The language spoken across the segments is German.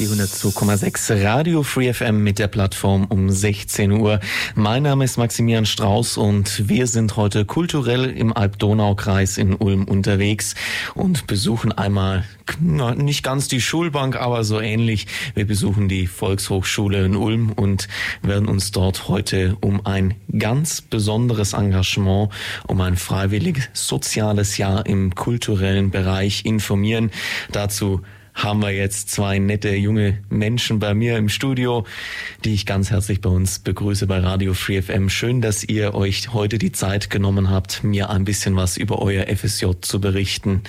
Die 102,6 Radio Free FM mit der Plattform um 16 Uhr. Mein Name ist Maximilian Strauß und wir sind heute kulturell im Alb-Donau-Kreis in Ulm unterwegs und besuchen einmal nicht ganz die Schulbank, aber so ähnlich. Wir besuchen die Volkshochschule in Ulm und werden uns dort heute um ein ganz besonderes Engagement, um ein freiwilliges soziales Jahr im kulturellen Bereich informieren. Dazu haben wir jetzt zwei nette junge Menschen bei mir im Studio, die ich ganz herzlich bei uns begrüße bei Radio Free FM. Schön, dass ihr euch heute die Zeit genommen habt, mir ein bisschen was über euer FSJ zu berichten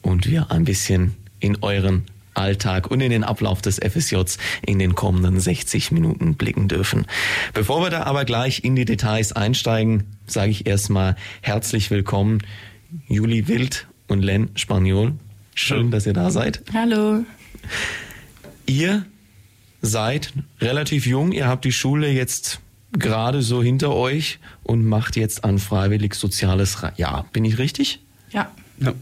und wir ein bisschen in euren Alltag und in den Ablauf des FSJs in den kommenden 60 Minuten blicken dürfen. Bevor wir da aber gleich in die Details einsteigen, sage ich erstmal herzlich willkommen Juli Wild und Len Spaniol. Schön, dass ihr da seid. Hallo. Ihr seid relativ jung, ihr habt die Schule jetzt gerade so hinter euch und macht jetzt ein freiwillig soziales Jahr. Bin ich richtig? Ja. ja.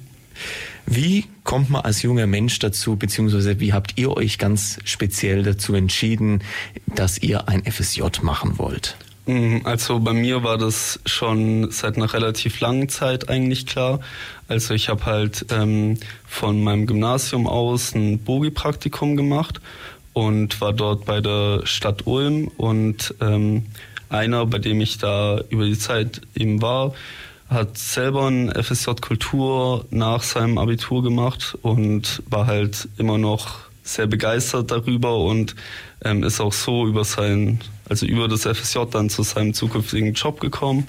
Wie kommt man als junger Mensch dazu, beziehungsweise wie habt ihr euch ganz speziell dazu entschieden, dass ihr ein FSJ machen wollt? Mhm, also bei mir war das schon seit einer relativ langen Zeit eigentlich klar. Also ich habe halt ähm, von meinem Gymnasium aus ein Bogi-Praktikum gemacht und war dort bei der Stadt Ulm und ähm, einer, bei dem ich da über die Zeit eben war, hat selber ein FSJ Kultur nach seinem Abitur gemacht und war halt immer noch sehr begeistert darüber und ähm, ist auch so über sein, also über das FSJ dann zu seinem zukünftigen Job gekommen.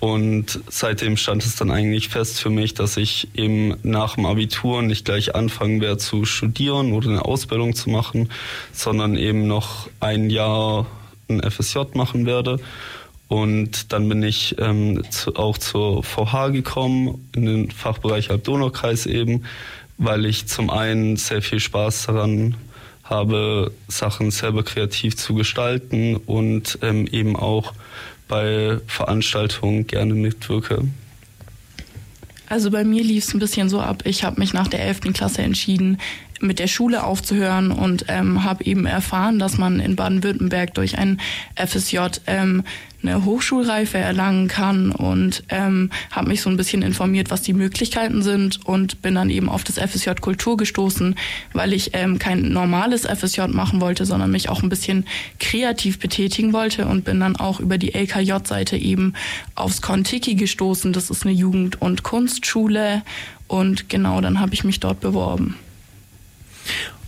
Und seitdem stand es dann eigentlich fest für mich, dass ich eben nach dem Abitur nicht gleich anfangen werde zu studieren oder eine Ausbildung zu machen, sondern eben noch ein Jahr ein FSJ machen werde. Und dann bin ich ähm, zu, auch zur VH gekommen, in den Fachbereich Halbdonaukreis eben, weil ich zum einen sehr viel Spaß daran habe, Sachen selber kreativ zu gestalten und ähm, eben auch bei Veranstaltungen gerne mitwirke. Also bei mir lief es ein bisschen so ab. Ich habe mich nach der 11. Klasse entschieden, mit der Schule aufzuhören und ähm, habe eben erfahren, dass man in Baden-Württemberg durch ein FSJ ähm, eine Hochschulreife erlangen kann und ähm, habe mich so ein bisschen informiert, was die Möglichkeiten sind und bin dann eben auf das FSJ Kultur gestoßen, weil ich ähm, kein normales FSJ machen wollte, sondern mich auch ein bisschen kreativ betätigen wollte und bin dann auch über die LKJ-Seite eben aufs Kontiki gestoßen. Das ist eine Jugend- und Kunstschule und genau dann habe ich mich dort beworben.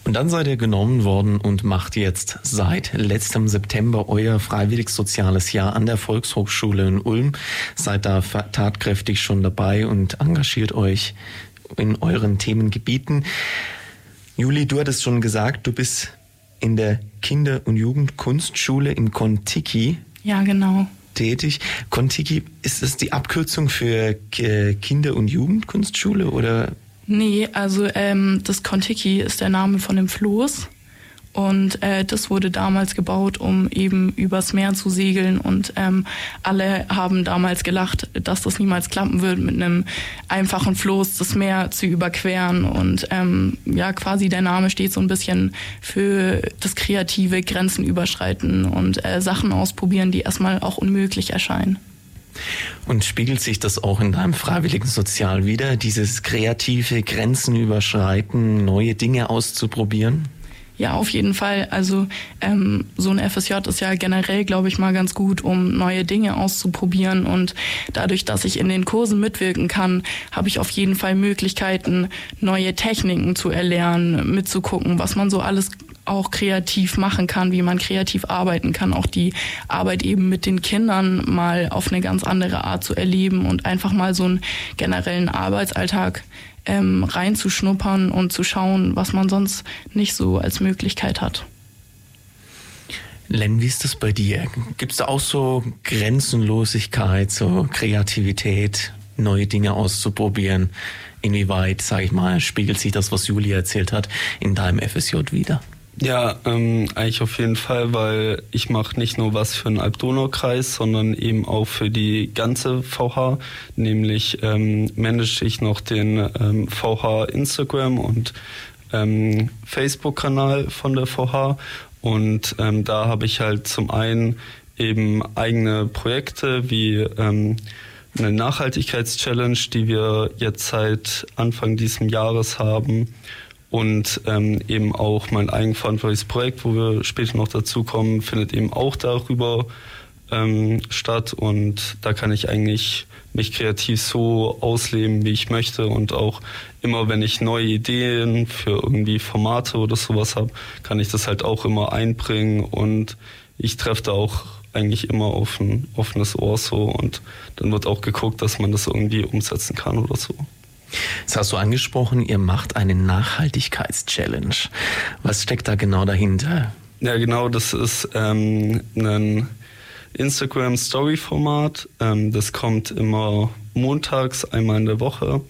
Und dann seid ihr genommen worden und macht jetzt seit letztem September euer freiwillig soziales Jahr an der Volkshochschule in Ulm. Seid da tatkräftig schon dabei und engagiert euch in euren Themengebieten. Juli, du hattest schon gesagt, du bist in der Kinder- und Jugendkunstschule im Kontiki. Ja, genau. Tätig. Kontiki, ist das die Abkürzung für Kinder- und Jugendkunstschule oder Nee, also ähm, das Kontiki ist der Name von dem Floß. Und äh, das wurde damals gebaut, um eben übers Meer zu segeln. Und ähm, alle haben damals gelacht, dass das niemals klappen wird, mit einem einfachen Floß das Meer zu überqueren. Und ähm, ja, quasi der Name steht so ein bisschen für das kreative Grenzen überschreiten und äh, Sachen ausprobieren, die erstmal auch unmöglich erscheinen. Und spiegelt sich das auch in deinem freiwilligen Sozial wieder, dieses kreative Grenzen überschreiten, neue Dinge auszuprobieren? Ja, auf jeden Fall. Also ähm, so ein FSJ ist ja generell, glaube ich, mal ganz gut, um neue Dinge auszuprobieren. Und dadurch, dass ich in den Kursen mitwirken kann, habe ich auf jeden Fall Möglichkeiten, neue Techniken zu erlernen, mitzugucken, was man so alles auch kreativ machen kann, wie man kreativ arbeiten kann, auch die Arbeit eben mit den Kindern mal auf eine ganz andere Art zu erleben und einfach mal so einen generellen Arbeitsalltag ähm, reinzuschnuppern und zu schauen, was man sonst nicht so als Möglichkeit hat. Len, wie ist das bei dir? Gibt es da auch so Grenzenlosigkeit, so Kreativität, neue Dinge auszuprobieren? Inwieweit, sage ich mal, spiegelt sich das, was Julia erzählt hat, in deinem FSJ wieder? Ja, ähm, eigentlich auf jeden Fall, weil ich mache nicht nur was für den Alb-Donau-Kreis, sondern eben auch für die ganze VH. Nämlich ähm, manage ich noch den ähm, VH Instagram und ähm, Facebook-Kanal von der VH. Und ähm, da habe ich halt zum einen eben eigene Projekte wie ähm, eine Nachhaltigkeitschallenge, die wir jetzt seit Anfang dieses Jahres haben und ähm, eben auch mein eigenverantwortliches Projekt, wo wir später noch dazu kommen, findet eben auch darüber ähm, statt. Und da kann ich eigentlich mich kreativ so ausleben, wie ich möchte. Und auch immer, wenn ich neue Ideen für irgendwie Formate oder sowas habe, kann ich das halt auch immer einbringen. Und ich treffe da auch eigentlich immer auf ein offenes Ohr so. Und dann wird auch geguckt, dass man das irgendwie umsetzen kann oder so. Das hast du angesprochen, ihr macht eine Nachhaltigkeitschallenge. Was steckt da genau dahinter? Ja, genau, das ist ähm, ein Instagram Story Format. Ähm, das kommt immer montags, einmal in der Woche.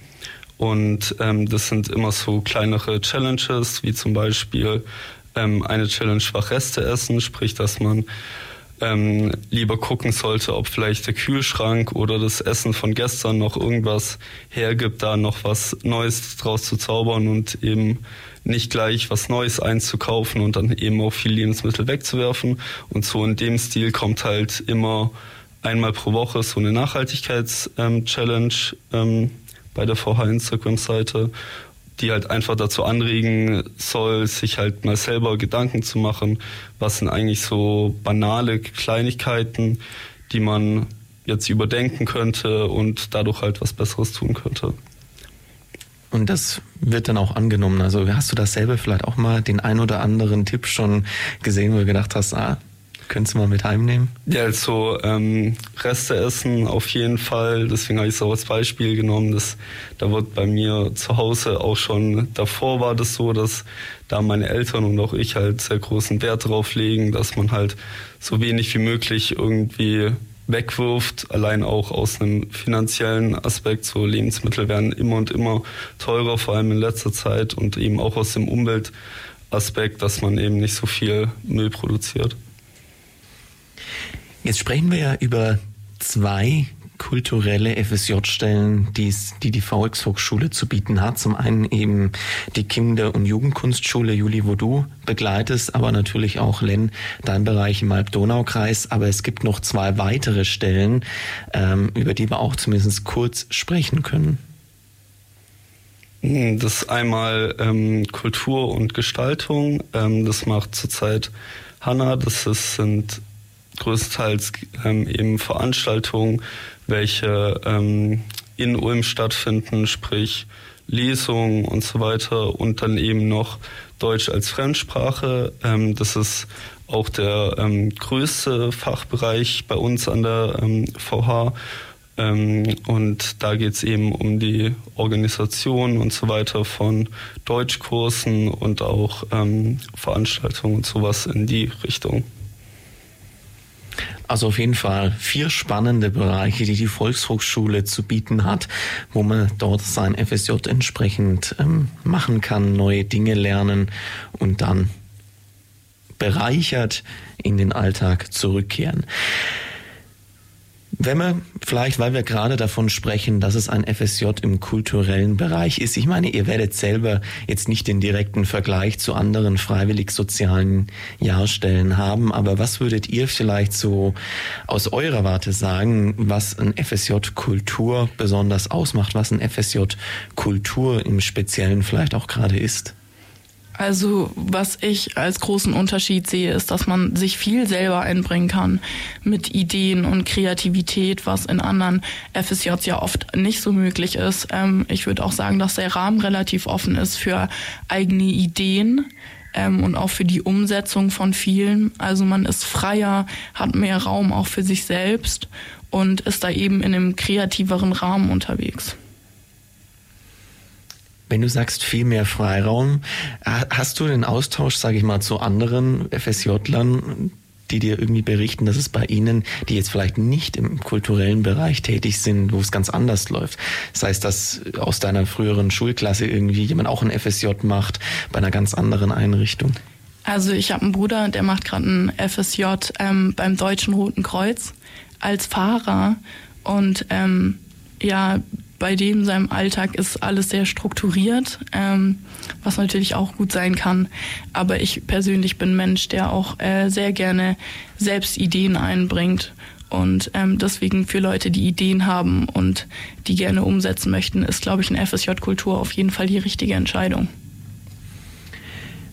Und ähm, das sind immer so kleinere Challenges, wie zum Beispiel ähm, eine Challenge war Reste essen, sprich, dass man ähm, lieber gucken sollte, ob vielleicht der Kühlschrank oder das Essen von gestern noch irgendwas hergibt, da noch was Neues draus zu zaubern und eben nicht gleich was Neues einzukaufen und dann eben auch viel Lebensmittel wegzuwerfen. Und so in dem Stil kommt halt immer einmal pro Woche so eine Nachhaltigkeits-Challenge ähm, bei der VH Instagram-Seite die halt einfach dazu anregen soll, sich halt mal selber Gedanken zu machen, was sind eigentlich so banale Kleinigkeiten, die man jetzt überdenken könnte und dadurch halt was Besseres tun könnte. Und das wird dann auch angenommen. Also hast du dasselbe vielleicht auch mal den ein oder anderen Tipp schon gesehen, wo du gedacht hast, ah, Könntest du mal mit heimnehmen? Ja, also ähm, Reste essen auf jeden Fall. Deswegen habe ich es auch als Beispiel genommen. Dass, da wird bei mir zu Hause auch schon davor war das so, dass da meine Eltern und auch ich halt sehr großen Wert drauf legen, dass man halt so wenig wie möglich irgendwie wegwirft, allein auch aus einem finanziellen Aspekt. So Lebensmittel werden immer und immer teurer, vor allem in letzter Zeit und eben auch aus dem Umweltaspekt, dass man eben nicht so viel Müll produziert. Jetzt sprechen wir ja über zwei kulturelle FSJ-Stellen, die die Volkshochschule zu bieten hat. Zum einen eben die Kinder- und Jugendkunstschule Juli, wo du begleitest, aber natürlich auch Len, dein Bereich im Alb-Donau-Kreis. Aber es gibt noch zwei weitere Stellen, ähm, über die wir auch zumindest kurz sprechen können. Hm, das ist einmal ähm, Kultur und Gestaltung. Ähm, das macht zurzeit Hanna. Das ist, sind größtenteils ähm, eben Veranstaltungen, welche ähm, in Ulm stattfinden, sprich Lesungen und so weiter und dann eben noch Deutsch als Fremdsprache. Ähm, das ist auch der ähm, größte Fachbereich bei uns an der ähm, VH. Ähm, und da geht es eben um die Organisation und so weiter von Deutschkursen und auch ähm, Veranstaltungen und sowas in die Richtung. Also auf jeden Fall vier spannende Bereiche, die die Volkshochschule zu bieten hat, wo man dort sein FSJ entsprechend ähm, machen kann, neue Dinge lernen und dann bereichert in den Alltag zurückkehren. Wenn wir vielleicht, weil wir gerade davon sprechen, dass es ein FSJ im kulturellen Bereich ist, ich meine, ihr werdet selber jetzt nicht den direkten Vergleich zu anderen freiwillig-sozialen Jahrstellen haben, aber was würdet ihr vielleicht so aus eurer Warte sagen, was ein FSJ Kultur besonders ausmacht, was ein FSJ Kultur im Speziellen vielleicht auch gerade ist? Also was ich als großen Unterschied sehe, ist, dass man sich viel selber einbringen kann mit Ideen und Kreativität, was in anderen FSJs ja oft nicht so möglich ist. Ähm, ich würde auch sagen, dass der Rahmen relativ offen ist für eigene Ideen ähm, und auch für die Umsetzung von vielen. Also man ist freier, hat mehr Raum auch für sich selbst und ist da eben in einem kreativeren Rahmen unterwegs. Wenn du sagst viel mehr Freiraum, hast du den Austausch, sage ich mal, zu anderen FSJ-Lern, die dir irgendwie berichten, dass es bei ihnen, die jetzt vielleicht nicht im kulturellen Bereich tätig sind, wo es ganz anders läuft. Das heißt, dass aus deiner früheren Schulklasse irgendwie jemand auch ein FSJ macht bei einer ganz anderen Einrichtung. Also ich habe einen Bruder, der macht gerade ein FSJ ähm, beim Deutschen Roten Kreuz als Fahrer und ähm, ja, bei dem seinem Alltag ist alles sehr strukturiert, ähm, was natürlich auch gut sein kann. Aber ich persönlich bin Mensch, der auch äh, sehr gerne selbst Ideen einbringt. Und ähm, deswegen für Leute, die Ideen haben und die gerne umsetzen möchten, ist, glaube ich, eine FSJ-Kultur auf jeden Fall die richtige Entscheidung.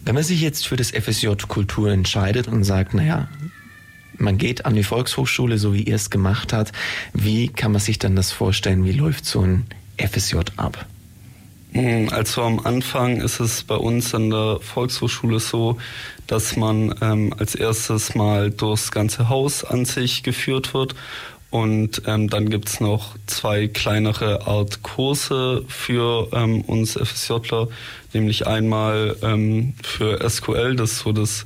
Wenn man sich jetzt für das FSJ Kultur entscheidet und sagt, naja, man geht an die Volkshochschule, so wie ihr es gemacht habt. Wie kann man sich dann das vorstellen? Wie läuft so ein FSJ ab? Hm, also am Anfang ist es bei uns an der Volkshochschule so, dass man ähm, als erstes mal durchs ganze Haus an sich geführt wird und ähm, dann es noch zwei kleinere Art Kurse für ähm, uns FSJler, nämlich einmal ähm, für SQL, das ist so das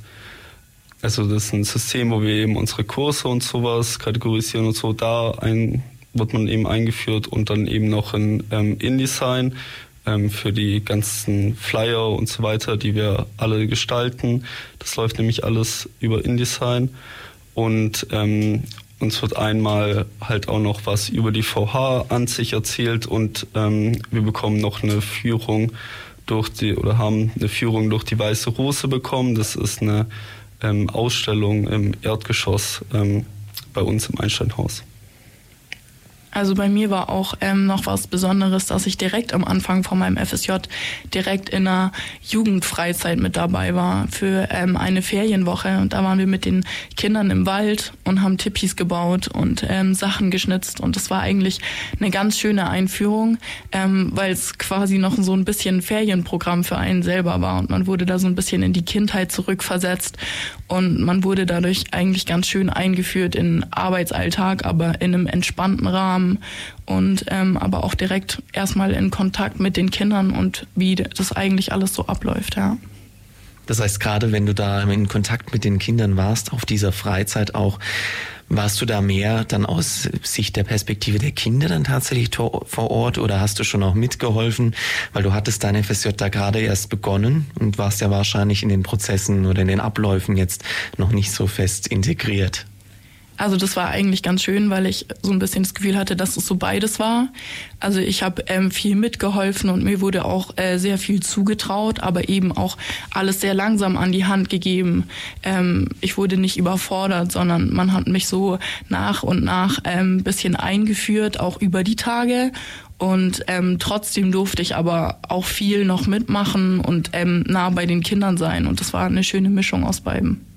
also das ist ein System, wo wir eben unsere Kurse und sowas kategorisieren und so. Da ein, wird man eben eingeführt und dann eben noch in ähm, InDesign ähm, für die ganzen Flyer und so weiter, die wir alle gestalten. Das läuft nämlich alles über InDesign. Und ähm, uns wird einmal halt auch noch was über die VH an sich erzählt und ähm, wir bekommen noch eine Führung durch die oder haben eine Führung durch die Weiße Rose bekommen. Das ist eine ähm, Ausstellung im Erdgeschoss ähm, bei uns im Einsteinhaus. Also bei mir war auch ähm, noch was Besonderes, dass ich direkt am Anfang von meinem FSJ direkt in einer Jugendfreizeit mit dabei war für ähm, eine Ferienwoche. Und da waren wir mit den Kindern im Wald und haben Tippis gebaut und ähm, Sachen geschnitzt. Und das war eigentlich eine ganz schöne Einführung, ähm, weil es quasi noch so ein bisschen Ferienprogramm für einen selber war. Und man wurde da so ein bisschen in die Kindheit zurückversetzt. Und man wurde dadurch eigentlich ganz schön eingeführt in Arbeitsalltag, aber in einem entspannten Rahmen haben und ähm, aber auch direkt erstmal in Kontakt mit den Kindern und wie das eigentlich alles so abläuft, ja. Das heißt, gerade wenn du da in Kontakt mit den Kindern warst, auf dieser Freizeit auch, warst du da mehr dann aus Sicht der Perspektive der Kinder dann tatsächlich vor Ort oder hast du schon auch mitgeholfen? Weil du hattest dein FSJ da gerade erst begonnen und warst ja wahrscheinlich in den Prozessen oder in den Abläufen jetzt noch nicht so fest integriert. Also das war eigentlich ganz schön, weil ich so ein bisschen das Gefühl hatte, dass es so beides war. Also ich habe ähm, viel mitgeholfen und mir wurde auch äh, sehr viel zugetraut, aber eben auch alles sehr langsam an die Hand gegeben. Ähm, ich wurde nicht überfordert, sondern man hat mich so nach und nach ein ähm, bisschen eingeführt, auch über die Tage. Und ähm, trotzdem durfte ich aber auch viel noch mitmachen und ähm, nah bei den Kindern sein. Und das war eine schöne Mischung aus beiden.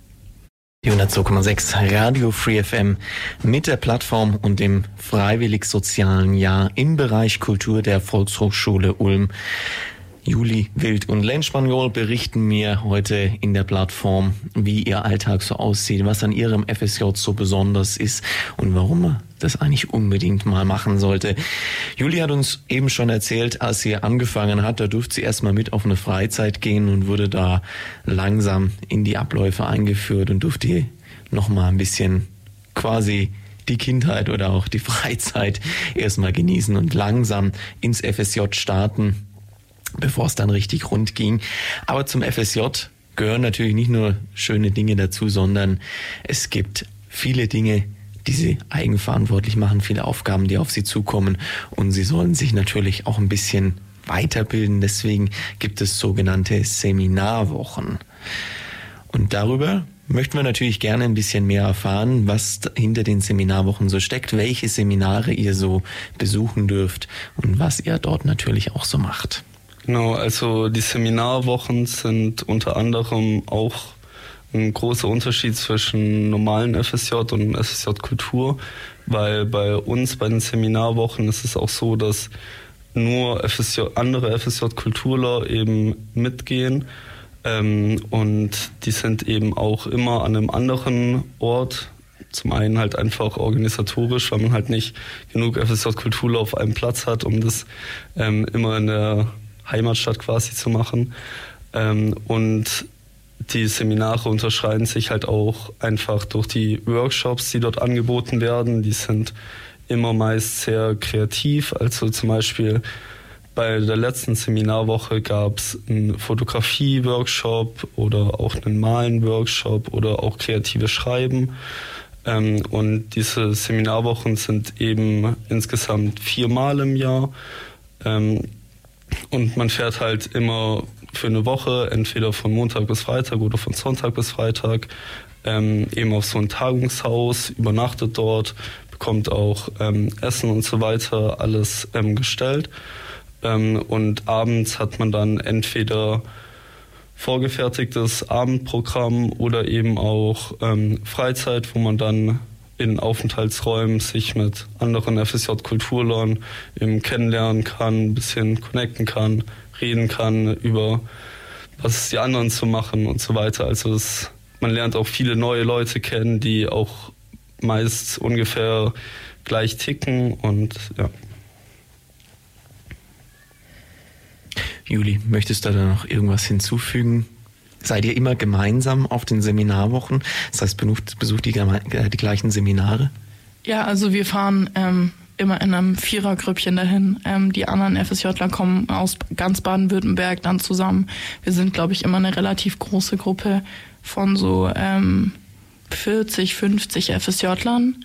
Die 102,6 Radio Free FM mit der Plattform und dem freiwillig sozialen Jahr im Bereich Kultur der Volkshochschule Ulm. Juli Wild und Len Spaniol berichten mir heute in der Plattform, wie ihr Alltag so aussieht, was an ihrem FSJ so besonders ist und warum man das eigentlich unbedingt mal machen sollte. Juli hat uns eben schon erzählt, als sie angefangen hat, da durfte sie erstmal mit auf eine Freizeit gehen und wurde da langsam in die Abläufe eingeführt und durfte noch mal ein bisschen quasi die Kindheit oder auch die Freizeit erstmal genießen und langsam ins FSJ starten bevor es dann richtig rund ging. Aber zum FSJ gehören natürlich nicht nur schöne Dinge dazu, sondern es gibt viele Dinge, die sie eigenverantwortlich machen, viele Aufgaben, die auf sie zukommen und sie sollen sich natürlich auch ein bisschen weiterbilden. Deswegen gibt es sogenannte Seminarwochen. Und darüber möchten wir natürlich gerne ein bisschen mehr erfahren, was hinter den Seminarwochen so steckt, welche Seminare ihr so besuchen dürft und was ihr dort natürlich auch so macht. Genau, also die Seminarwochen sind unter anderem auch ein großer Unterschied zwischen normalen FSJ und FSJ Kultur, weil bei uns bei den Seminarwochen ist es auch so, dass nur FSJ, andere FSJ Kulturler eben mitgehen. Ähm, und die sind eben auch immer an einem anderen Ort. Zum einen halt einfach organisatorisch, weil man halt nicht genug FSJ Kultur auf einem Platz hat, um das ähm, immer in der Heimatstadt quasi zu machen. Ähm, und die Seminare unterscheiden sich halt auch einfach durch die Workshops, die dort angeboten werden. Die sind immer meist sehr kreativ. Also zum Beispiel bei der letzten Seminarwoche gab es einen Fotografie-Workshop oder auch einen Malen-Workshop oder auch kreatives Schreiben. Ähm, und diese Seminarwochen sind eben insgesamt viermal im Jahr. Und man fährt halt immer für eine Woche, entweder von Montag bis Freitag oder von Sonntag bis Freitag, ähm, eben auf so ein Tagungshaus, übernachtet dort, bekommt auch ähm, Essen und so weiter alles ähm, gestellt. Ähm, und abends hat man dann entweder vorgefertigtes Abendprogramm oder eben auch ähm, Freizeit, wo man dann in Aufenthaltsräumen sich mit anderen FSJ-Kulturlern eben kennenlernen kann, ein bisschen connecten kann, reden kann über was die anderen zu machen und so weiter. Also es, man lernt auch viele neue Leute kennen, die auch meist ungefähr gleich ticken und ja. Juli, möchtest du da noch irgendwas hinzufügen? Seid ihr immer gemeinsam auf den Seminarwochen? Das heißt, besucht, besucht die, äh, die gleichen Seminare? Ja, also wir fahren ähm, immer in einem Vierergrüppchen dahin. Ähm, die anderen FSJler kommen aus ganz Baden-Württemberg dann zusammen. Wir sind, glaube ich, immer eine relativ große Gruppe von so ähm, 40, 50 FSJlern.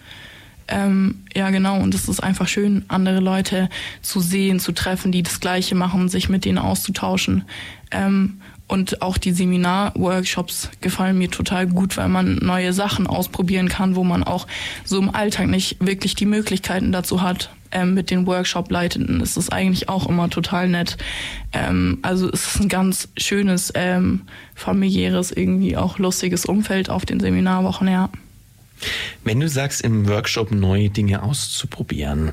Ähm, ja, genau. Und es ist einfach schön, andere Leute zu sehen, zu treffen, die das Gleiche machen, sich mit denen auszutauschen. Ähm, und auch die Seminar-Workshops gefallen mir total gut, weil man neue Sachen ausprobieren kann, wo man auch so im Alltag nicht wirklich die Möglichkeiten dazu hat. Ähm, mit den Workshop-Leitenden ist es eigentlich auch immer total nett. Ähm, also es ist ein ganz schönes, ähm, familiäres, irgendwie auch lustiges Umfeld auf den Seminarwochen, ja. Wenn du sagst, im Workshop neue Dinge auszuprobieren,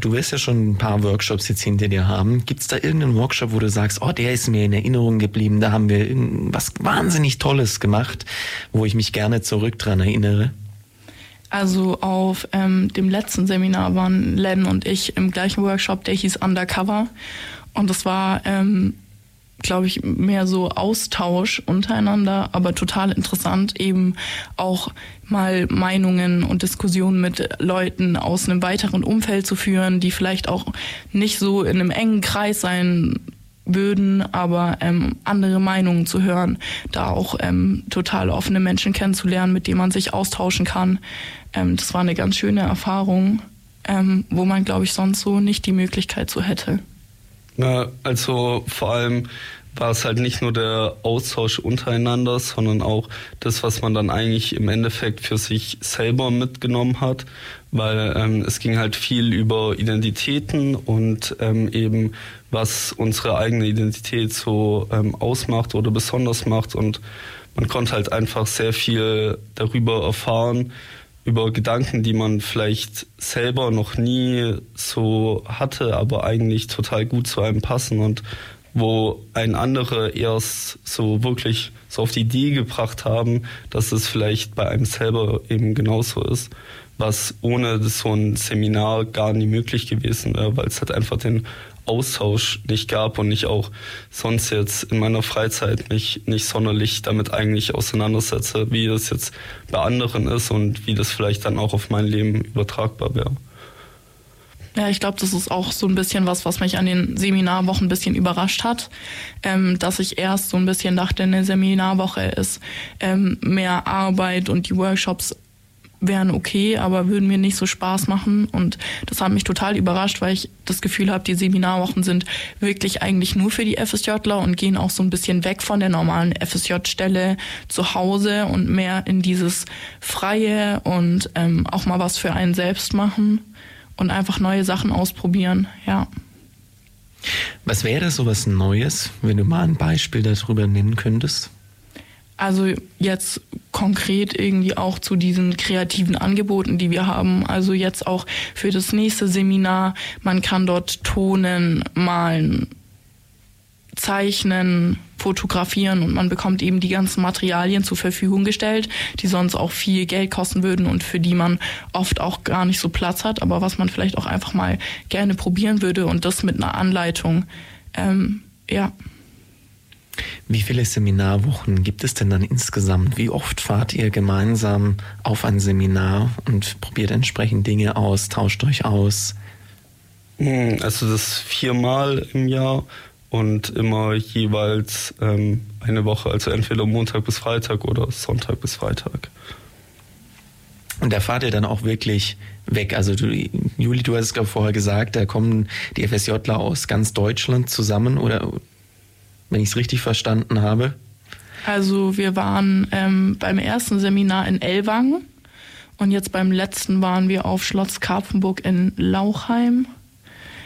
du wirst ja schon ein paar Workshops jetzt hinter dir haben. Gibt es da irgendeinen Workshop, wo du sagst, oh, der ist mir in Erinnerung geblieben, da haben wir was wahnsinnig Tolles gemacht, wo ich mich gerne zurück dran erinnere? Also auf ähm, dem letzten Seminar waren Len und ich im gleichen Workshop, der hieß Undercover. Und das war ähm, glaube ich, mehr so Austausch untereinander, aber total interessant, eben auch mal Meinungen und Diskussionen mit Leuten aus einem weiteren Umfeld zu führen, die vielleicht auch nicht so in einem engen Kreis sein würden, aber ähm, andere Meinungen zu hören, da auch ähm, total offene Menschen kennenzulernen, mit denen man sich austauschen kann. Ähm, das war eine ganz schöne Erfahrung, ähm, wo man, glaube ich, sonst so nicht die Möglichkeit so hätte. Also vor allem war es halt nicht nur der Austausch untereinander, sondern auch das, was man dann eigentlich im Endeffekt für sich selber mitgenommen hat, weil ähm, es ging halt viel über Identitäten und ähm, eben was unsere eigene Identität so ähm, ausmacht oder besonders macht. Und man konnte halt einfach sehr viel darüber erfahren, über Gedanken, die man vielleicht selber noch nie so hatte, aber eigentlich total gut zu einem passen und wo ein andere erst so wirklich so auf die Idee gebracht haben, dass es vielleicht bei einem selber eben genauso ist, was ohne so ein Seminar gar nie möglich gewesen wäre, weil es halt einfach den Austausch nicht gab und ich auch sonst jetzt in meiner Freizeit mich nicht sonderlich damit eigentlich auseinandersetze, wie das jetzt bei anderen ist und wie das vielleicht dann auch auf mein Leben übertragbar wäre. Ja, ich glaube, das ist auch so ein bisschen was, was mich an den Seminarwochen ein bisschen überrascht hat, ähm, dass ich erst so ein bisschen dachte, eine Seminarwoche ist ähm, mehr Arbeit und die Workshops wären okay, aber würden mir nicht so Spaß machen. Und das hat mich total überrascht, weil ich das Gefühl habe, die Seminarwochen sind wirklich eigentlich nur für die FSJler und gehen auch so ein bisschen weg von der normalen FSJ-Stelle zu Hause und mehr in dieses Freie und ähm, auch mal was für einen selbst machen und einfach neue Sachen ausprobieren, ja. Was wäre so was Neues, wenn du mal ein Beispiel darüber nennen könntest? Also jetzt konkret irgendwie auch zu diesen kreativen Angeboten, die wir haben. Also jetzt auch für das nächste Seminar. Man kann dort tonen, malen, zeichnen, fotografieren und man bekommt eben die ganzen Materialien zur Verfügung gestellt, die sonst auch viel Geld kosten würden und für die man oft auch gar nicht so Platz hat, aber was man vielleicht auch einfach mal gerne probieren würde und das mit einer Anleitung. Ähm, ja. Wie viele Seminarwochen gibt es denn dann insgesamt? Wie oft fahrt ihr gemeinsam auf ein Seminar und probiert entsprechend Dinge aus, tauscht euch aus? Hm, also das viermal im Jahr und immer jeweils ähm, eine Woche, also entweder Montag bis Freitag oder Sonntag bis Freitag. Und da fahrt ihr dann auch wirklich weg. Also du, Juli, du hast es glaube vorher gesagt, da kommen die FSJler aus ganz Deutschland zusammen oder wenn ich es richtig verstanden habe? Also wir waren ähm, beim ersten Seminar in Ellwangen und jetzt beim letzten waren wir auf Schloss Karpfenburg in Lauchheim.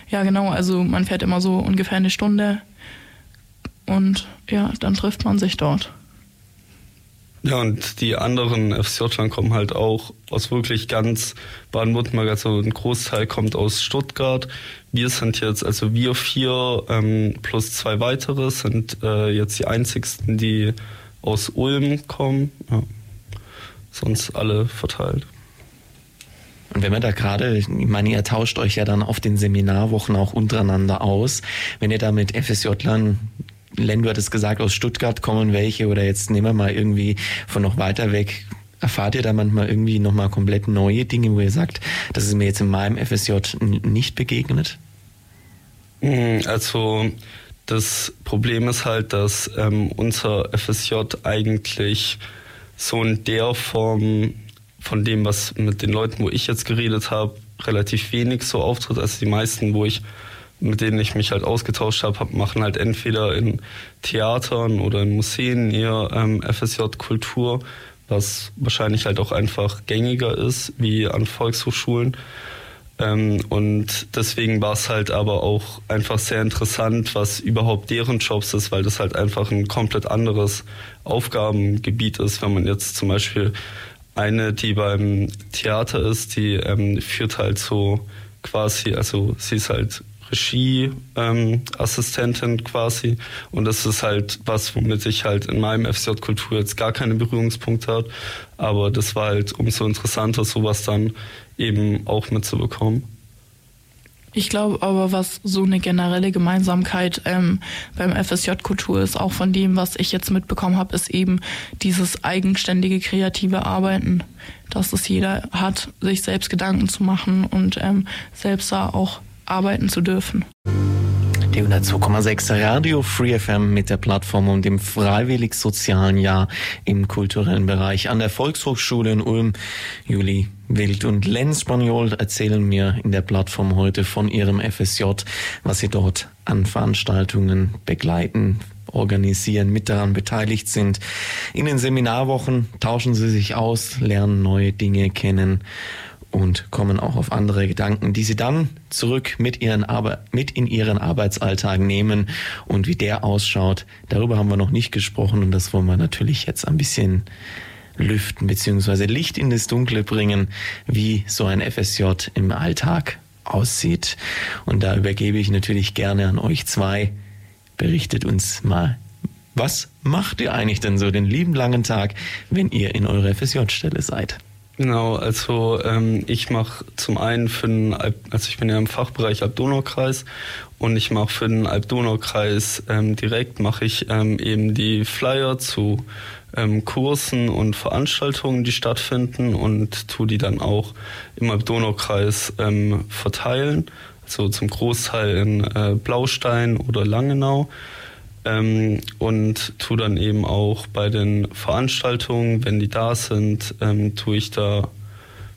Ja, genau, also man fährt immer so ungefähr eine Stunde und ja, dann trifft man sich dort. Ja, und die anderen FSJ kommen halt auch aus wirklich ganz Baden-Württemberg. Also ein Großteil kommt aus Stuttgart. Wir sind jetzt, also wir vier ähm, plus zwei weitere sind äh, jetzt die einzigsten, die aus Ulm kommen. Ja. Sonst alle verteilt. Und wenn man da gerade, ich meine, ihr tauscht euch ja dann auf den Seminarwochen auch untereinander aus. Wenn ihr da mit FSJ-Lern Len, du hattest gesagt, aus Stuttgart kommen welche oder jetzt nehmen wir mal irgendwie von noch weiter weg. Erfahrt ihr da manchmal irgendwie nochmal komplett neue Dinge, wo ihr sagt, das ist mir jetzt in meinem FSJ nicht begegnet? Hm, also das Problem ist halt, dass ähm, unser FSJ eigentlich so in der Form von dem, was mit den Leuten, wo ich jetzt geredet habe, relativ wenig so auftritt. Also die meisten, wo ich mit denen ich mich halt ausgetauscht habe, hab, machen halt entweder in Theatern oder in Museen ihr ähm, FSJ-Kultur, was wahrscheinlich halt auch einfach gängiger ist wie an Volkshochschulen. Ähm, und deswegen war es halt aber auch einfach sehr interessant, was überhaupt deren Jobs ist, weil das halt einfach ein komplett anderes Aufgabengebiet ist. Wenn man jetzt zum Beispiel eine, die beim Theater ist, die ähm, führt halt so quasi, also sie ist halt Regieassistentin ähm, quasi. Und das ist halt was, womit ich halt in meinem FCJ-Kultur jetzt gar keine Berührungspunkte habe. Aber das war halt umso interessanter, sowas dann eben auch mitzubekommen. Ich glaube aber, was so eine generelle Gemeinsamkeit ähm, beim FSJ-Kultur ist, auch von dem, was ich jetzt mitbekommen habe, ist eben dieses eigenständige kreative Arbeiten, dass es jeder hat, sich selbst Gedanken zu machen und ähm, selbst da auch arbeiten zu dürfen. Die 102,6 Radio Free FM mit der Plattform und dem freiwillig sozialen Jahr im kulturellen Bereich an der Volkshochschule in Ulm. Juli Wild und Lenz Spaniol erzählen mir in der Plattform heute von ihrem FSJ, was sie dort an Veranstaltungen begleiten, organisieren, mit daran beteiligt sind. In den Seminarwochen tauschen sie sich aus, lernen neue Dinge kennen und kommen auch auf andere Gedanken, die sie dann zurück mit, ihren Arbe mit in ihren Arbeitsalltag nehmen. Und wie der ausschaut, darüber haben wir noch nicht gesprochen und das wollen wir natürlich jetzt ein bisschen lüften beziehungsweise Licht in das Dunkle bringen, wie so ein FSJ im Alltag aussieht. Und da übergebe ich natürlich gerne an euch zwei. Berichtet uns mal, was macht ihr eigentlich denn so den lieben langen Tag, wenn ihr in eurer FSJ-Stelle seid? Genau, also ähm, ich mache zum einen für den, Alp, also ich bin ja im Fachbereich Alb-Donau-Kreis und ich mache für den Alb-Donau-Kreis ähm, direkt mache ich ähm, eben die Flyer zu ähm, Kursen und Veranstaltungen, die stattfinden und tue die dann auch im Alb-Donau-Kreis ähm, verteilen, also zum Großteil in äh, Blaustein oder Langenau. Ähm, und tue dann eben auch bei den Veranstaltungen, wenn die da sind, ähm, tue ich da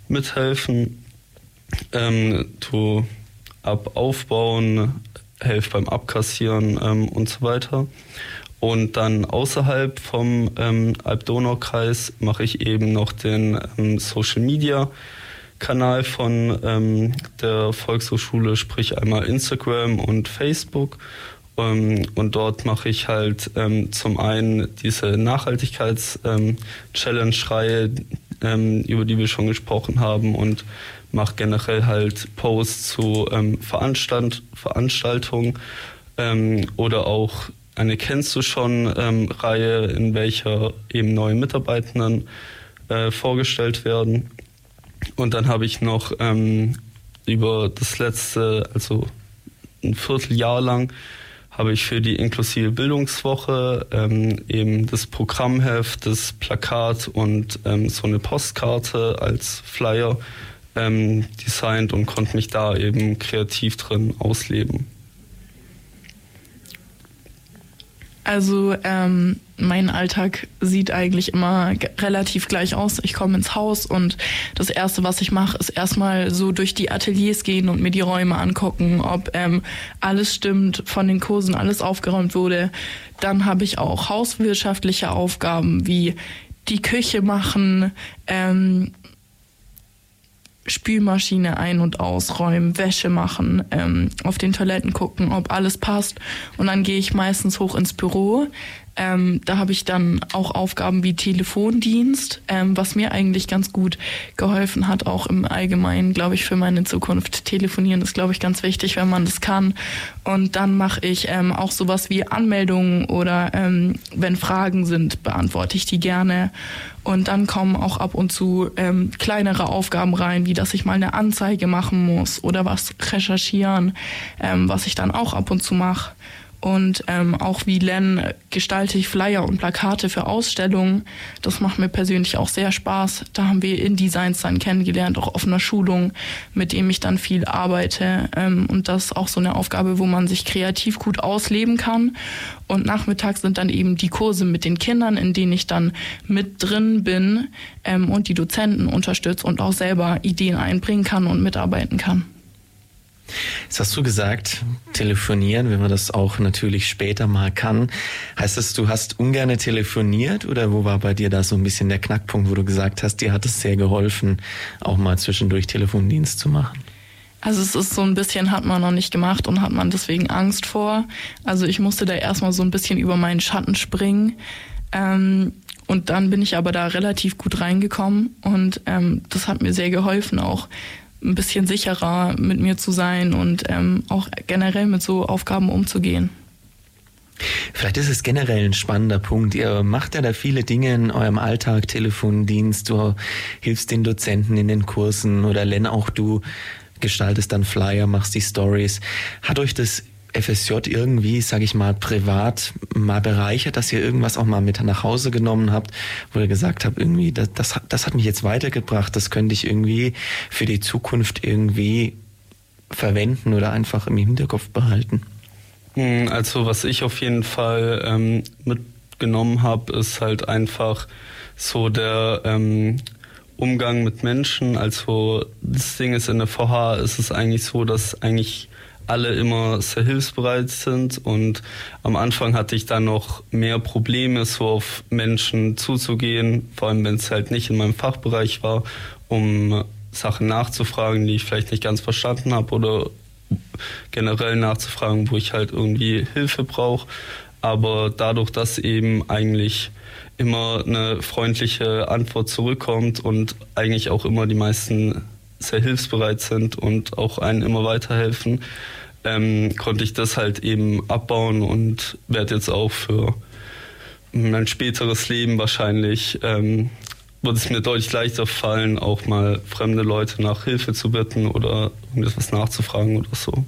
mithelfen, ähm, tue ab aufbauen, helfe beim Abkassieren ähm, und so weiter. Und dann außerhalb vom ähm, Alb-Donau-Kreis mache ich eben noch den ähm, Social Media Kanal von ähm, der Volkshochschule, sprich einmal Instagram und Facebook. Ähm, und dort mache ich halt ähm, zum einen diese Nachhaltigkeits-Challenge-Reihe, ähm, über die wir schon gesprochen haben und mache generell halt Posts zu Veranstalt Veranstaltungen oder auch eine Kennst du schon ähm, Reihe, in welcher eben neue Mitarbeitenden äh, vorgestellt werden. Und dann habe ich noch ähm, über das letzte, also ein Vierteljahr lang, habe ich für die inklusive Bildungswoche ähm, eben das Programmheft, das Plakat und ähm, so eine Postkarte als Flyer ähm, designt und konnte mich da eben kreativ drin ausleben. Also ähm, mein Alltag sieht eigentlich immer relativ gleich aus. Ich komme ins Haus und das Erste, was ich mache, ist erstmal so durch die Ateliers gehen und mir die Räume angucken, ob ähm, alles stimmt, von den Kursen alles aufgeräumt wurde. Dann habe ich auch hauswirtschaftliche Aufgaben wie die Küche machen, ähm, Spülmaschine ein- und ausräumen, Wäsche machen, ähm, auf den Toiletten gucken, ob alles passt. Und dann gehe ich meistens hoch ins Büro. Ähm, da habe ich dann auch Aufgaben wie Telefondienst, ähm, was mir eigentlich ganz gut geholfen hat, auch im Allgemeinen, glaube ich, für meine Zukunft. Telefonieren ist, glaube ich, ganz wichtig, wenn man das kann. Und dann mache ich ähm, auch sowas wie Anmeldungen oder ähm, wenn Fragen sind, beantworte ich die gerne. Und dann kommen auch ab und zu ähm, kleinere Aufgaben rein, wie dass ich mal eine Anzeige machen muss oder was recherchieren, ähm, was ich dann auch ab und zu mache. Und ähm, auch wie Len gestalte ich Flyer und Plakate für Ausstellungen. Das macht mir persönlich auch sehr Spaß. Da haben wir InDesigns dann kennengelernt, auch auf einer Schulung, mit dem ich dann viel arbeite. Ähm, und das ist auch so eine Aufgabe, wo man sich kreativ gut ausleben kann. Und nachmittags sind dann eben die Kurse mit den Kindern, in denen ich dann mit drin bin ähm, und die Dozenten unterstütze und auch selber Ideen einbringen kann und mitarbeiten kann. Jetzt hast du gesagt, telefonieren, wenn man das auch natürlich später mal kann. Heißt das, du hast ungerne telefoniert oder wo war bei dir da so ein bisschen der Knackpunkt, wo du gesagt hast, dir hat es sehr geholfen, auch mal zwischendurch Telefondienst zu machen? Also es ist so ein bisschen, hat man noch nicht gemacht und hat man deswegen Angst vor. Also ich musste da erstmal so ein bisschen über meinen Schatten springen. Ähm, und dann bin ich aber da relativ gut reingekommen und ähm, das hat mir sehr geholfen, auch ein bisschen sicherer mit mir zu sein und ähm, auch generell mit so Aufgaben umzugehen. Vielleicht ist es generell ein spannender Punkt. Ihr macht ja da viele Dinge in eurem Alltag, Telefondienst, du hilfst den Dozenten in den Kursen oder Len, auch du gestaltest dann Flyer, machst die Stories. Hat euch das FSJ irgendwie, sage ich mal, privat mal bereichert, dass ihr irgendwas auch mal mit nach Hause genommen habt, wo ihr gesagt habt, irgendwie, das, das, das hat mich jetzt weitergebracht, das könnte ich irgendwie für die Zukunft irgendwie verwenden oder einfach im Hinterkopf behalten? Hm, also was ich auf jeden Fall ähm, mitgenommen habe, ist halt einfach so der ähm, Umgang mit Menschen. Also das Ding ist in der VH ist es eigentlich so, dass eigentlich alle immer sehr hilfsbereit sind und am Anfang hatte ich dann noch mehr Probleme, so auf Menschen zuzugehen, vor allem wenn es halt nicht in meinem Fachbereich war, um Sachen nachzufragen, die ich vielleicht nicht ganz verstanden habe oder generell nachzufragen, wo ich halt irgendwie Hilfe brauche. Aber dadurch, dass eben eigentlich immer eine freundliche Antwort zurückkommt und eigentlich auch immer die meisten sehr hilfsbereit sind und auch einen immer weiterhelfen, ähm, konnte ich das halt eben abbauen und werde jetzt auch für mein späteres Leben wahrscheinlich ähm, wird es mir deutlich leichter fallen, auch mal fremde Leute nach Hilfe zu bitten oder irgendetwas nachzufragen oder so.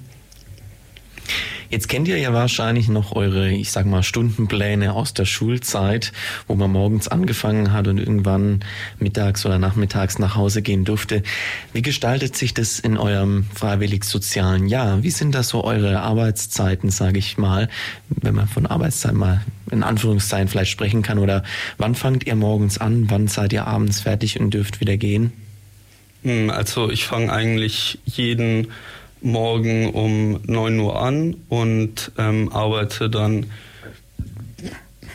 Jetzt kennt ihr ja wahrscheinlich noch eure, ich sag mal, Stundenpläne aus der Schulzeit, wo man morgens angefangen hat und irgendwann mittags oder nachmittags nach Hause gehen durfte. Wie gestaltet sich das in eurem freiwillig-sozialen Jahr? Wie sind das so eure Arbeitszeiten, sage ich mal, wenn man von Arbeitszeit mal in Anführungszeichen vielleicht sprechen kann? Oder wann fangt ihr morgens an? Wann seid ihr abends fertig und dürft wieder gehen? Hm, also ich fange eigentlich jeden morgen um 9 Uhr an und ähm, arbeite dann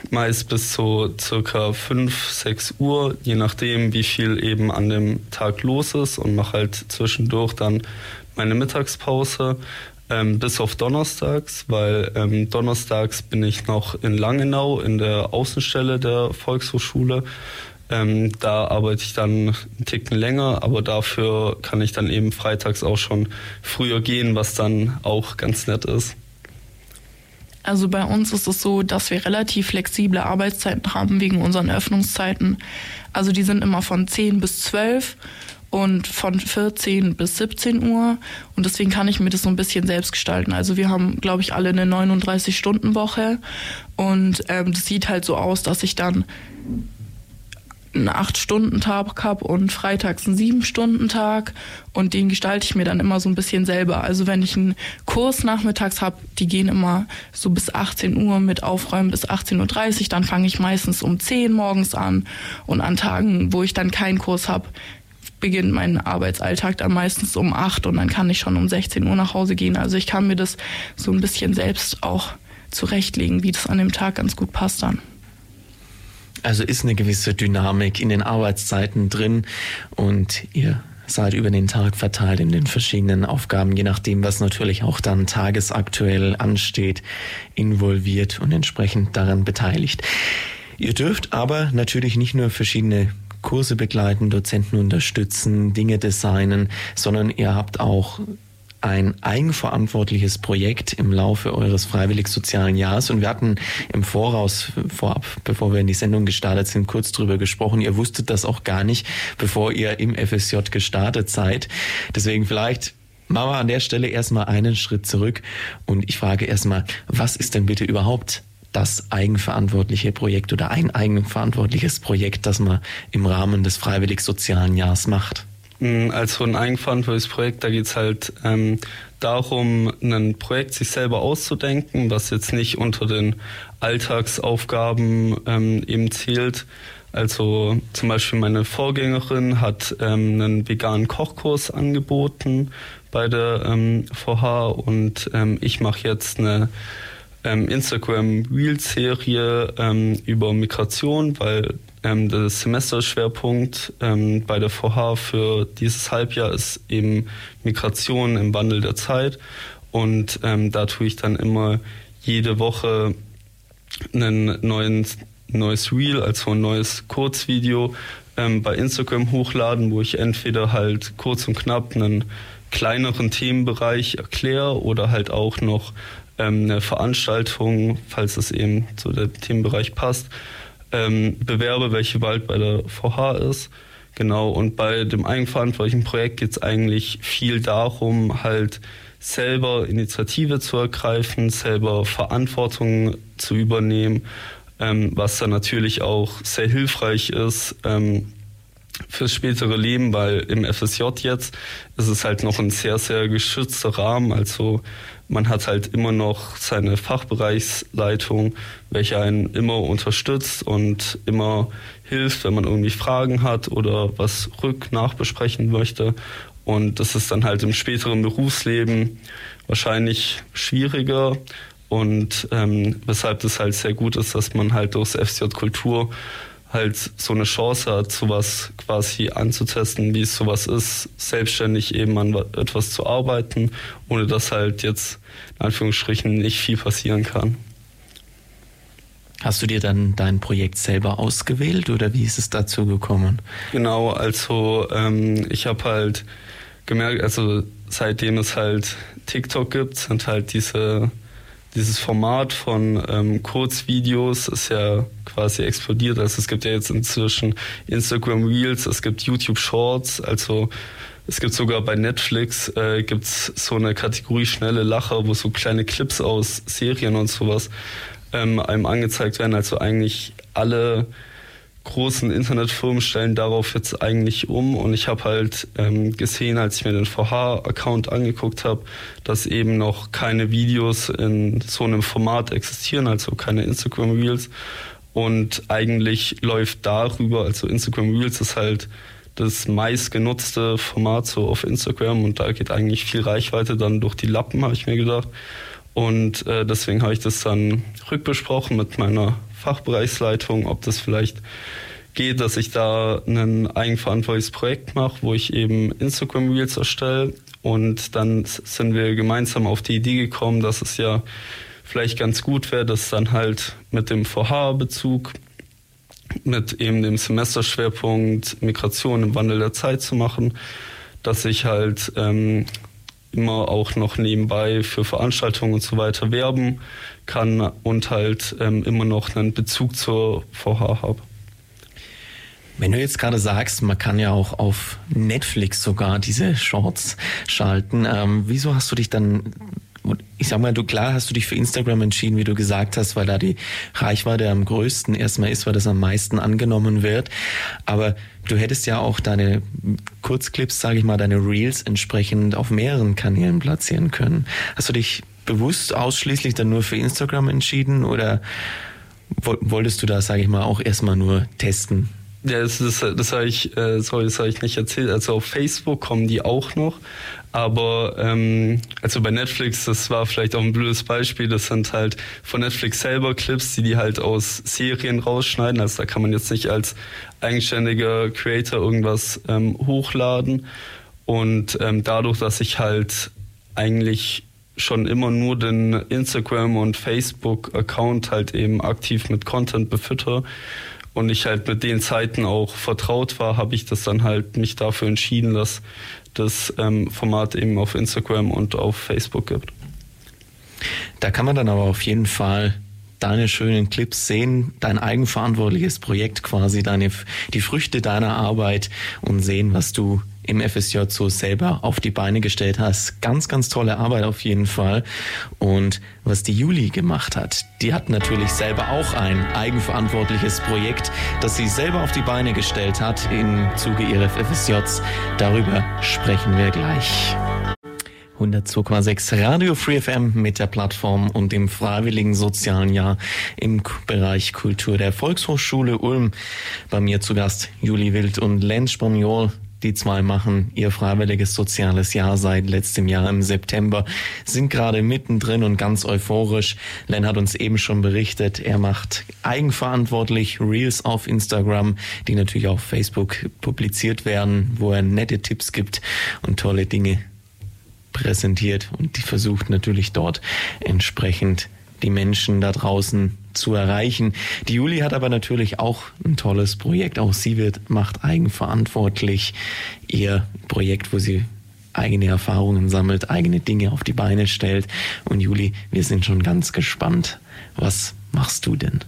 meist bis so circa 5, 6 Uhr, je nachdem, wie viel eben an dem Tag los ist und mache halt zwischendurch dann meine Mittagspause. Ähm, bis auf Donnerstags, weil ähm, Donnerstags bin ich noch in Langenau in der Außenstelle der Volkshochschule ähm, da arbeite ich dann einen Ticken länger, aber dafür kann ich dann eben freitags auch schon früher gehen, was dann auch ganz nett ist. Also bei uns ist es so, dass wir relativ flexible Arbeitszeiten haben wegen unseren Öffnungszeiten. Also die sind immer von 10 bis 12 und von 14 bis 17 Uhr. Und deswegen kann ich mir das so ein bisschen selbst gestalten. Also wir haben, glaube ich, alle eine 39-Stunden-Woche. Und ähm, das sieht halt so aus, dass ich dann einen 8-Stunden-Tag habe und freitags einen 7-Stunden-Tag und den gestalte ich mir dann immer so ein bisschen selber. Also wenn ich einen Kurs nachmittags habe, die gehen immer so bis 18 Uhr mit Aufräumen bis 18.30 Uhr, dann fange ich meistens um 10 morgens an und an Tagen, wo ich dann keinen Kurs habe, beginnt mein Arbeitsalltag dann meistens um 8 und dann kann ich schon um 16 Uhr nach Hause gehen. Also ich kann mir das so ein bisschen selbst auch zurechtlegen, wie das an dem Tag ganz gut passt dann. Also ist eine gewisse Dynamik in den Arbeitszeiten drin und ihr seid über den Tag verteilt in den verschiedenen Aufgaben, je nachdem, was natürlich auch dann tagesaktuell ansteht, involviert und entsprechend daran beteiligt. Ihr dürft aber natürlich nicht nur verschiedene Kurse begleiten, Dozenten unterstützen, Dinge designen, sondern ihr habt auch ein eigenverantwortliches Projekt im Laufe eures freiwillig-sozialen Jahres. Und wir hatten im Voraus, vorab, bevor wir in die Sendung gestartet sind, kurz drüber gesprochen. Ihr wusstet das auch gar nicht, bevor ihr im FSJ gestartet seid. Deswegen vielleicht machen wir an der Stelle erstmal einen Schritt zurück und ich frage erstmal, was ist denn bitte überhaupt das eigenverantwortliche Projekt oder ein eigenverantwortliches Projekt, das man im Rahmen des freiwillig-sozialen Jahres macht? Mm, also ein eigenverantwortliches Projekt, da geht es halt ähm, darum, ein Projekt sich selber auszudenken, was jetzt nicht unter den Alltagsaufgaben ähm, eben zählt. Also zum Beispiel meine Vorgängerin hat ähm, einen veganen Kochkurs angeboten bei der ähm, VH und ähm, ich mache jetzt eine ähm, Instagram Reels Serie ähm, über Migration, weil ähm, der Semesterschwerpunkt ähm, bei der VH für dieses Halbjahr ist eben Migration im Wandel der Zeit. Und ähm, da tue ich dann immer jede Woche ein neuen, neues Reel, also ein neues Kurzvideo ähm, bei Instagram hochladen, wo ich entweder halt kurz und knapp einen kleineren Themenbereich erkläre oder halt auch noch ähm, eine Veranstaltung, falls es eben zu dem Themenbereich passt, ähm, bewerbe, welche bald bei der VH ist. Genau, und bei dem eigenverantwortlichen Projekt geht es eigentlich viel darum, halt selber Initiative zu ergreifen, selber Verantwortung zu übernehmen, ähm, was dann natürlich auch sehr hilfreich ist ähm, fürs spätere Leben, weil im FSJ jetzt ist es halt noch ein sehr, sehr geschützter Rahmen. Also man hat halt immer noch seine Fachbereichsleitung, welche einen immer unterstützt und immer hilft, wenn man irgendwie Fragen hat oder was rück nachbesprechen möchte. Und das ist dann halt im späteren Berufsleben wahrscheinlich schwieriger und ähm, weshalb das halt sehr gut ist, dass man halt durchs FCJ Kultur halt so eine Chance hat, sowas quasi anzutesten, wie es sowas ist, selbstständig eben an etwas zu arbeiten, ohne dass halt jetzt in Anführungsstrichen nicht viel passieren kann. Hast du dir dann dein Projekt selber ausgewählt oder wie ist es dazu gekommen? Genau, also ähm, ich habe halt gemerkt, also seitdem es halt TikTok gibt, sind halt diese dieses Format von ähm, Kurzvideos ist ja quasi explodiert. Also es gibt ja jetzt inzwischen Instagram Reels, es gibt YouTube Shorts, also es gibt sogar bei Netflix äh, gibt's so eine Kategorie schnelle Lacher, wo so kleine Clips aus Serien und sowas ähm, einem angezeigt werden. Also eigentlich alle großen Internetfirmen stellen darauf jetzt eigentlich um. Und ich habe halt ähm, gesehen, als ich mir den VH-Account angeguckt habe, dass eben noch keine Videos in so einem Format existieren, also keine Instagram Reels. Und eigentlich läuft darüber, also Instagram Reels ist halt das meistgenutzte Format so auf Instagram. Und da geht eigentlich viel Reichweite dann durch die Lappen, habe ich mir gedacht. Und äh, deswegen habe ich das dann rückbesprochen mit meiner Fachbereichsleitung, ob das vielleicht geht, dass ich da ein eigenverantwortliches Projekt mache, wo ich eben Instagram Reels erstelle. Und dann sind wir gemeinsam auf die Idee gekommen, dass es ja vielleicht ganz gut wäre, das dann halt mit dem VH-Bezug, mit eben dem Semesterschwerpunkt Migration im Wandel der Zeit zu machen, dass ich halt ähm, immer auch noch nebenbei für Veranstaltungen und so weiter werben kann und halt ähm, immer noch einen Bezug zur VH habe. Wenn du jetzt gerade sagst, man kann ja auch auf Netflix sogar diese Shorts schalten, ähm, wieso hast du dich dann ich sag mal, du klar hast du dich für Instagram entschieden, wie du gesagt hast, weil da die Reichweite am größten erstmal ist, weil das am meisten angenommen wird. Aber du hättest ja auch deine Kurzclips, sage ich mal, deine Reels entsprechend auf mehreren Kanälen platzieren können. Hast du dich bewusst ausschließlich dann nur für Instagram entschieden oder wolltest du da, sage ich mal, auch erstmal nur testen? Ja, das, das, das habe ich, äh, sorry, ich nicht erzählt. Also auf Facebook kommen die auch noch. Aber ähm, also bei Netflix, das war vielleicht auch ein blödes Beispiel, das sind halt von Netflix selber Clips, die die halt aus Serien rausschneiden. Also da kann man jetzt nicht als eigenständiger Creator irgendwas ähm, hochladen. Und ähm, dadurch, dass ich halt eigentlich schon immer nur den Instagram und Facebook-Account halt eben aktiv mit Content befütter, und ich halt mit den Zeiten auch vertraut war, habe ich das dann halt mich dafür entschieden, dass das ähm, Format eben auf Instagram und auf Facebook gibt. Da kann man dann aber auf jeden Fall deine schönen Clips sehen, dein eigenverantwortliches Projekt quasi, deine, die Früchte deiner Arbeit und sehen, was du im FSJ so selber auf die Beine gestellt hast. Ganz, ganz tolle Arbeit auf jeden Fall. Und was die Juli gemacht hat, die hat natürlich selber auch ein eigenverantwortliches Projekt, das sie selber auf die Beine gestellt hat im Zuge ihres FSJs. Darüber sprechen wir gleich. 102,6 Radio Free FM mit der Plattform und dem freiwilligen sozialen Jahr im Bereich Kultur der Volkshochschule Ulm. Bei mir zu Gast Juli Wild und Lenz Spaniol, die zwei machen ihr freiwilliges soziales Jahr seit letztem Jahr im September, sind gerade mittendrin und ganz euphorisch. Len hat uns eben schon berichtet, er macht eigenverantwortlich Reels auf Instagram, die natürlich auf Facebook publiziert werden, wo er nette Tipps gibt und tolle Dinge präsentiert und die versucht natürlich dort entsprechend die Menschen da draußen zu erreichen. Die Juli hat aber natürlich auch ein tolles Projekt. Auch sie wird, macht eigenverantwortlich ihr Projekt, wo sie eigene Erfahrungen sammelt, eigene Dinge auf die Beine stellt. Und Juli, wir sind schon ganz gespannt. Was machst du denn?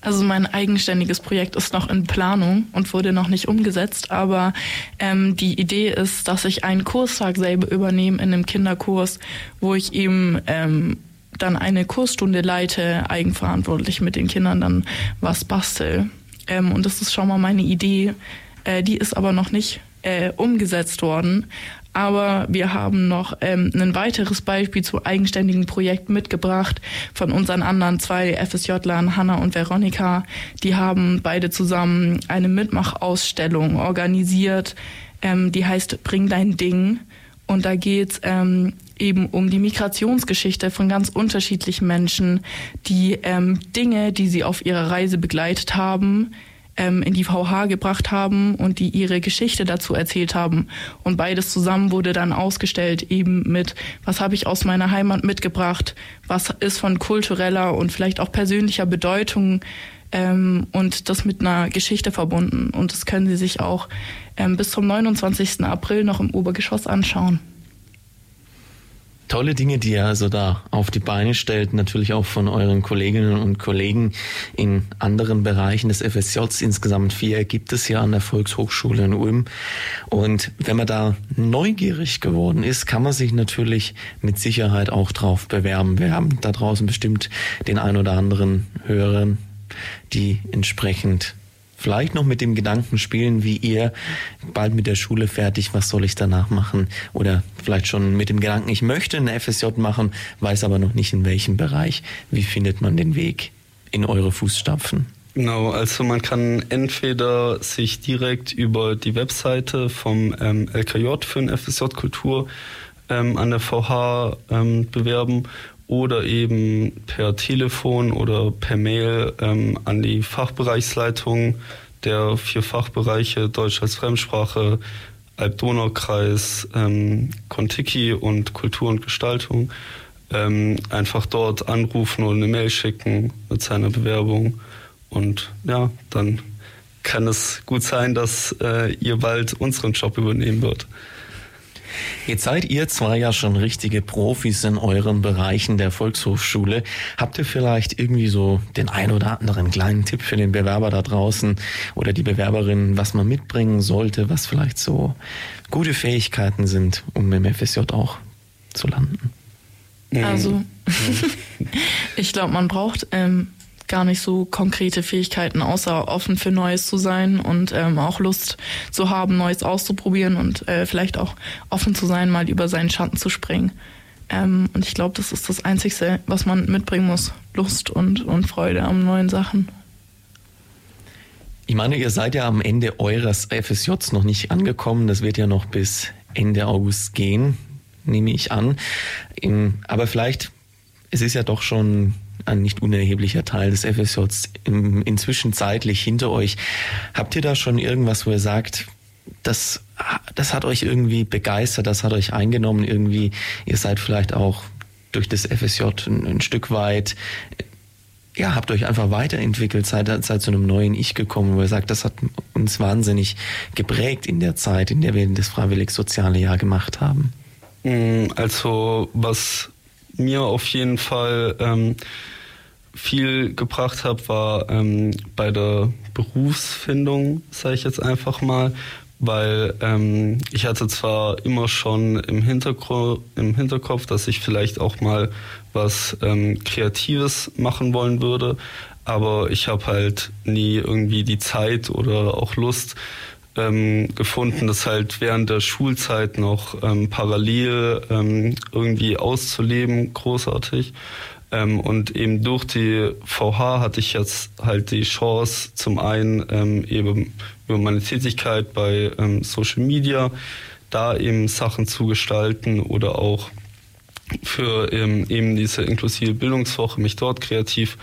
Also mein eigenständiges Projekt ist noch in Planung und wurde noch nicht umgesetzt, aber ähm, die Idee ist, dass ich einen Kurstag selber übernehme in einem Kinderkurs, wo ich eben ähm, dann eine Kursstunde leite, eigenverantwortlich mit den Kindern dann was bastel. Ähm, und das ist schon mal meine Idee. Äh, die ist aber noch nicht äh, umgesetzt worden. Aber wir haben noch ähm, ein weiteres Beispiel zu eigenständigen Projekten mitgebracht von unseren anderen zwei FSJ-Lern, Hanna und Veronika. Die haben beide zusammen eine Mitmachausstellung organisiert, ähm, die heißt Bring dein Ding. Und da geht ähm, eben um die Migrationsgeschichte von ganz unterschiedlichen Menschen, die ähm, Dinge, die sie auf ihrer Reise begleitet haben, ähm, in die VH gebracht haben und die ihre Geschichte dazu erzählt haben. Und beides zusammen wurde dann ausgestellt eben mit, was habe ich aus meiner Heimat mitgebracht, was ist von kultureller und vielleicht auch persönlicher Bedeutung ähm, und das mit einer Geschichte verbunden. Und das können Sie sich auch ähm, bis zum 29. April noch im Obergeschoss anschauen tolle Dinge, die ihr also da auf die Beine stellt, natürlich auch von euren Kolleginnen und Kollegen in anderen Bereichen des FSJs. Insgesamt vier gibt es ja an der Volkshochschule in Ulm. Und wenn man da neugierig geworden ist, kann man sich natürlich mit Sicherheit auch drauf bewerben. Wir haben da draußen bestimmt den ein oder anderen Hörern, die entsprechend vielleicht noch mit dem Gedanken spielen, wie ihr bald mit der Schule fertig, was soll ich danach machen? Oder vielleicht schon mit dem Gedanken, ich möchte eine FSJ machen, weiß aber noch nicht in welchem Bereich. Wie findet man den Weg in eure Fußstapfen? Genau, also man kann entweder sich direkt über die Webseite vom ähm, LKJ für ein FSJ Kultur ähm, an der VH ähm, bewerben oder eben per Telefon oder per Mail ähm, an die Fachbereichsleitung der vier Fachbereiche Deutsch als Fremdsprache, Alb-Donau-Kreis, ähm, Kontiki und Kultur und Gestaltung. Ähm, einfach dort anrufen oder eine Mail schicken mit seiner Bewerbung. Und ja, dann kann es gut sein, dass äh, ihr bald unseren Job übernehmen wird. Jetzt seid ihr zwei ja schon richtige Profis in euren Bereichen der Volkshochschule. Habt ihr vielleicht irgendwie so den ein oder anderen kleinen Tipp für den Bewerber da draußen oder die Bewerberin, was man mitbringen sollte, was vielleicht so gute Fähigkeiten sind, um im FSJ auch zu landen? Also, ich glaube, man braucht ähm, gar nicht so konkrete Fähigkeiten, außer offen für Neues zu sein und ähm, auch Lust zu haben, Neues auszuprobieren und äh, vielleicht auch offen zu sein, mal über seinen Schatten zu springen. Ähm, und ich glaube, das ist das Einzige, was man mitbringen muss. Lust und, und Freude an neuen Sachen. Ich meine, ihr seid ja am Ende eures FSJs noch nicht angekommen. Das wird ja noch bis Ende August gehen, nehme ich an. Aber vielleicht, es ist ja doch schon ein nicht unerheblicher Teil des FSJs inzwischen zeitlich hinter euch. Habt ihr da schon irgendwas, wo ihr sagt, das, das hat euch irgendwie begeistert, das hat euch eingenommen, irgendwie, ihr seid vielleicht auch durch das FSJ ein, ein Stück weit ja, habt euch einfach weiterentwickelt, seid, seid zu einem neuen Ich gekommen, wo ihr sagt, das hat uns wahnsinnig geprägt in der Zeit, in der wir das freiwillig-soziale Jahr gemacht haben? Mm, also, was mir auf jeden Fall ähm, viel gebracht hat, war ähm, bei der Berufsfindung, sage ich jetzt einfach mal, weil ähm, ich hatte zwar immer schon im, Hintergr im Hinterkopf, dass ich vielleicht auch mal was ähm, Kreatives machen wollen würde, aber ich habe halt nie irgendwie die Zeit oder auch Lust ähm, gefunden, das halt während der Schulzeit noch ähm, parallel ähm, irgendwie auszuleben, großartig. Ähm, und eben durch die VH hatte ich jetzt halt die Chance, zum einen ähm, eben über meine Tätigkeit bei ähm, Social Media da eben Sachen zu gestalten oder auch für ähm, eben diese inklusive Bildungswoche mich dort kreativ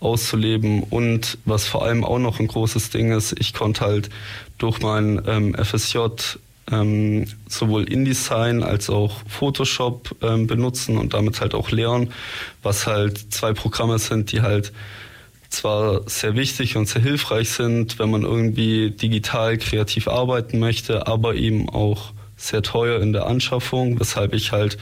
auszuleben. Und was vor allem auch noch ein großes Ding ist, ich konnte halt durch mein ähm, FSJ ähm, sowohl InDesign als auch Photoshop ähm, benutzen und damit halt auch lernen, was halt zwei Programme sind, die halt zwar sehr wichtig und sehr hilfreich sind, wenn man irgendwie digital kreativ arbeiten möchte, aber eben auch sehr teuer in der Anschaffung, weshalb ich halt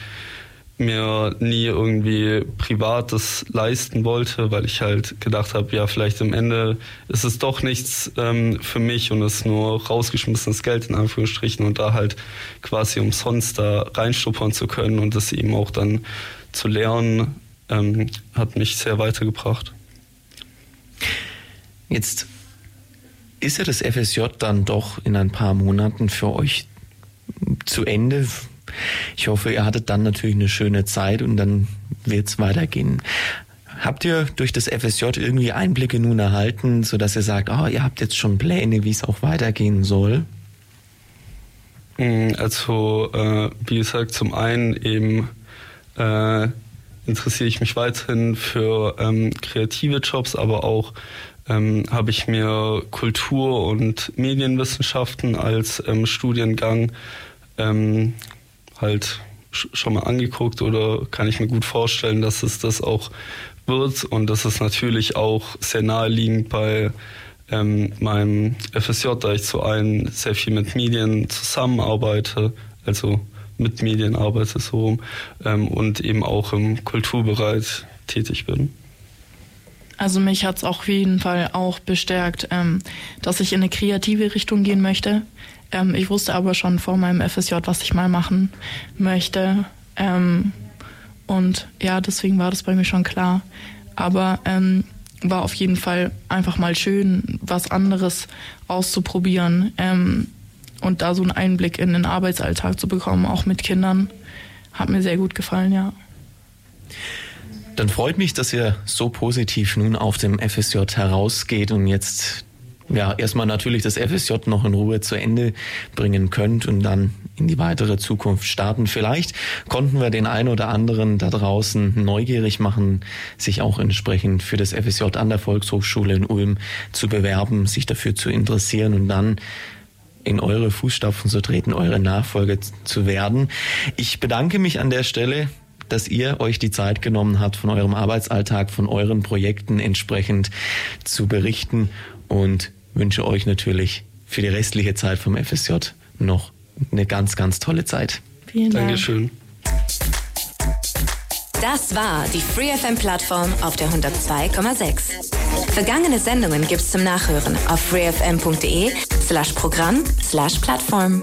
mir nie irgendwie Privates leisten wollte, weil ich halt gedacht habe, ja, vielleicht am Ende ist es doch nichts ähm, für mich und es nur rausgeschmissenes Geld in Anführungsstrichen und da halt quasi umsonst da reinstuppern zu können und das eben auch dann zu lernen, ähm, hat mich sehr weitergebracht. Jetzt ist ja das FSJ dann doch in ein paar Monaten für euch zu Ende ich hoffe, ihr hattet dann natürlich eine schöne Zeit und dann wird es weitergehen. Habt ihr durch das FSJ irgendwie Einblicke nun erhalten, sodass ihr sagt, oh, ihr habt jetzt schon Pläne, wie es auch weitergehen soll? Mm, also, äh, wie gesagt, zum einen eben äh, interessiere ich mich weiterhin für ähm, kreative Jobs, aber auch ähm, habe ich mir Kultur- und Medienwissenschaften als ähm, Studiengang ähm, halt schon mal angeguckt oder kann ich mir gut vorstellen, dass es das auch wird und das ist natürlich auch sehr naheliegend bei ähm, meinem FSJ, da ich zu einem sehr viel mit Medien zusammenarbeite, also mit Medien arbeite so ähm, und eben auch im Kulturbereich tätig bin. Also mich hat es auf jeden Fall auch bestärkt, ähm, dass ich in eine kreative Richtung gehen möchte. Ähm, ich wusste aber schon vor meinem FSJ, was ich mal machen möchte. Ähm, und ja, deswegen war das bei mir schon klar. Aber ähm, war auf jeden Fall einfach mal schön, was anderes auszuprobieren ähm, und da so einen Einblick in den Arbeitsalltag zu bekommen, auch mit Kindern. Hat mir sehr gut gefallen, ja. Dann freut mich, dass ihr so positiv nun auf dem FSJ herausgeht und jetzt ja, erstmal natürlich das FSJ noch in Ruhe zu Ende bringen könnt und dann in die weitere Zukunft starten. Vielleicht konnten wir den einen oder anderen da draußen neugierig machen, sich auch entsprechend für das FSJ an der Volkshochschule in Ulm zu bewerben, sich dafür zu interessieren und dann in eure Fußstapfen zu treten, eure Nachfolge zu werden. Ich bedanke mich an der Stelle dass ihr euch die Zeit genommen habt, von eurem Arbeitsalltag, von euren Projekten entsprechend zu berichten und wünsche euch natürlich für die restliche Zeit vom FSJ noch eine ganz, ganz tolle Zeit. Vielen Dank. Dankeschön. Das war die FreeFM-Plattform auf der 102,6. Vergangene Sendungen gibt's zum Nachhören auf freefm.de slash Programm slash Plattform.